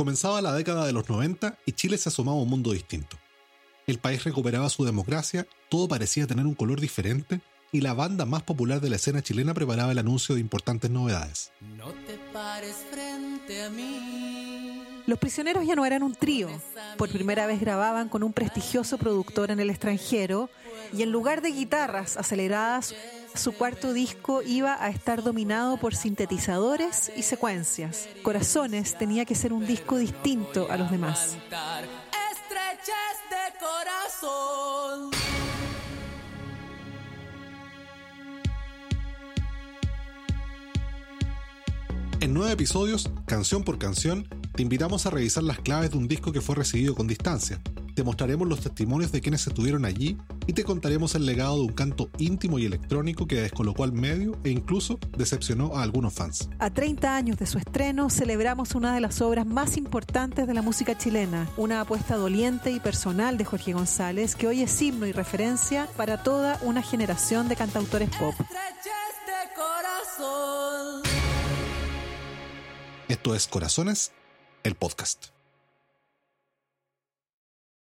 Comenzaba la década de los 90 y Chile se asomaba a un mundo distinto. El país recuperaba su democracia, todo parecía tener un color diferente y la banda más popular de la escena chilena preparaba el anuncio de importantes novedades. No te pares frente a mí. Los prisioneros ya no eran un trío. Por primera vez grababan con un prestigioso productor en el extranjero y en lugar de guitarras aceleradas, su cuarto disco iba a estar dominado por sintetizadores y secuencias. Corazones tenía que ser un disco distinto a los demás. Estreches de corazón. En nueve episodios, canción por canción, te invitamos a revisar las claves de un disco que fue recibido con distancia. Te mostraremos los testimonios de quienes estuvieron allí y te contaremos el legado de un canto íntimo y electrónico que descolocó al medio e incluso decepcionó a algunos fans. A 30 años de su estreno, celebramos una de las obras más importantes de la música chilena, una apuesta doliente y personal de Jorge González que hoy es himno y referencia para toda una generación de cantautores pop. Esto es Corazones, el podcast.